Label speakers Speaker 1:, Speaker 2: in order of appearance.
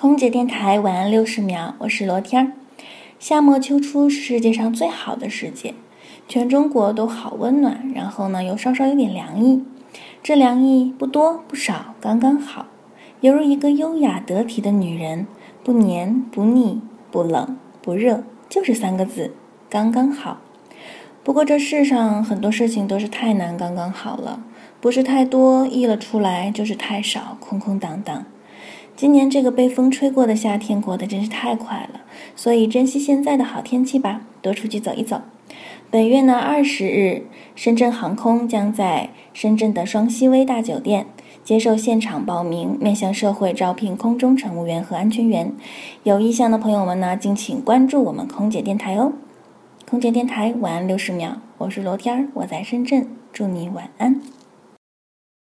Speaker 1: 空姐电台晚安六十秒，我是罗天儿。夏末秋初是世界上最好的时节，全中国都好温暖，然后呢又稍稍有点凉意。这凉意不多不少，刚刚好，犹如一个优雅得体的女人，不黏不腻不冷不热，就是三个字，刚刚好。不过这世上很多事情都是太难刚刚好了，不是太多溢了出来，就是太少空空荡荡。今年这个被风吹过的夏天过得真是太快了，所以珍惜现在的好天气吧，多出去走一走。本月呢二十日，深圳航空将在深圳的双溪威大酒店接受现场报名，面向社会招聘空中乘务员和安全员。有意向的朋友们呢，敬请关注我们空姐电台哦。空姐电台晚安六十秒，我是罗天儿，我在深圳，祝你晚安。